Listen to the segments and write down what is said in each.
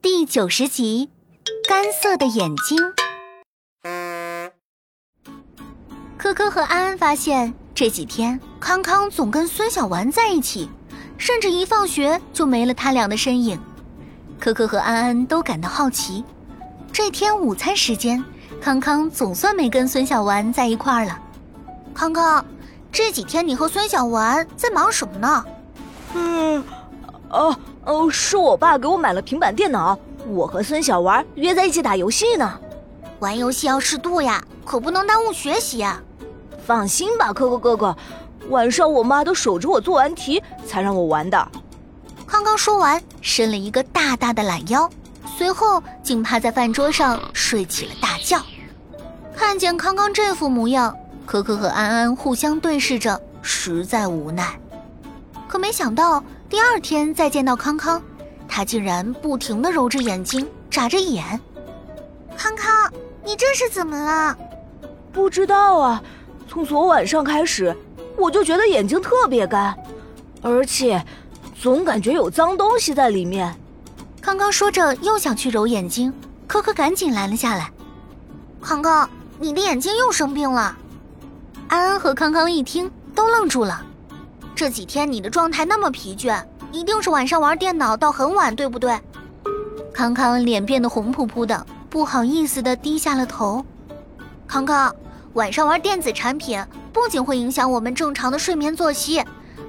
第九十集，干涩的眼睛。科科和安安发现这几天康康总跟孙小丸在一起，甚至一放学就没了他俩的身影。科科和安安都感到好奇。这天午餐时间，康康总算没跟孙小丸在一块儿了。康康，这几天你和孙小丸在忙什么呢？嗯，哦哦，是我爸给我买了平板电脑，我和孙小丸约在一起打游戏呢。玩游戏要适度呀，可不能耽误学习呀。放心吧，可可哥哥，晚上我妈都守着我做完题才让我玩的。康康说完，伸了一个大大的懒腰，随后竟趴在饭桌上睡起了大觉。看见康康这副模样，可可和安安互相对视着，实在无奈。可没想到第二天再见到康康，他竟然不停的揉着眼睛，眨着眼。康康，你这是怎么了？不知道啊。从昨晚上开始，我就觉得眼睛特别干，而且总感觉有脏东西在里面。康康说着，又想去揉眼睛，可可赶紧拦了下来。康康，你的眼睛又生病了。安安和康康一听，都愣住了。这几天你的状态那么疲倦，一定是晚上玩电脑到很晚，对不对？康康脸变得红扑扑的，不好意思的低下了头。康康。晚上玩电子产品不仅会影响我们正常的睡眠作息，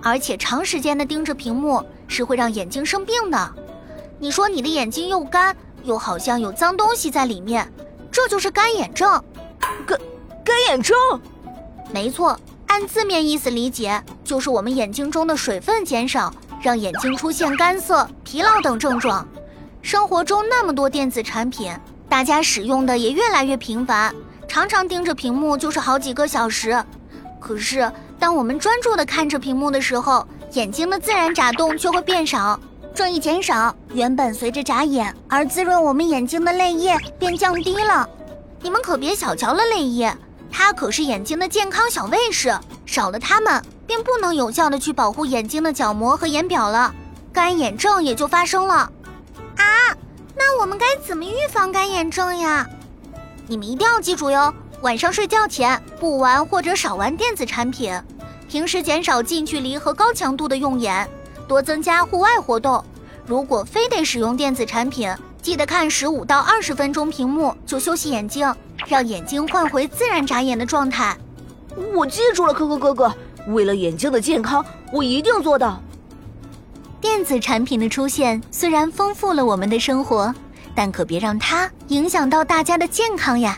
而且长时间的盯着屏幕是会让眼睛生病的。你说你的眼睛又干，又好像有脏东西在里面，这就是干眼症。干干眼症？没错，按字面意思理解，就是我们眼睛中的水分减少，让眼睛出现干涩、疲劳等症状。生活中那么多电子产品，大家使用的也越来越频繁。常常盯着屏幕就是好几个小时，可是当我们专注地看着屏幕的时候，眼睛的自然眨动却会变少。这一减少，原本随着眨眼而滋润我们眼睛的泪液便降低了。你们可别小瞧了泪液，它可是眼睛的健康小卫士，少了它们便不能有效的去保护眼睛的角膜和眼表了，干眼症也就发生了。啊，那我们该怎么预防干眼症呀？你们一定要记住哟，晚上睡觉前不玩或者少玩电子产品，平时减少近距离和高强度的用眼，多增加户外活动。如果非得使用电子产品，记得看十五到二十分钟屏幕就休息眼睛，让眼睛换回自然眨眼的状态。我记住了，可可哥哥，为了眼睛的健康，我一定做到。电子产品的出现虽然丰富了我们的生活。但可别让它影响到大家的健康呀！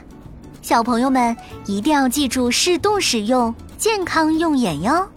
小朋友们一定要记住适度使用，健康用眼哟。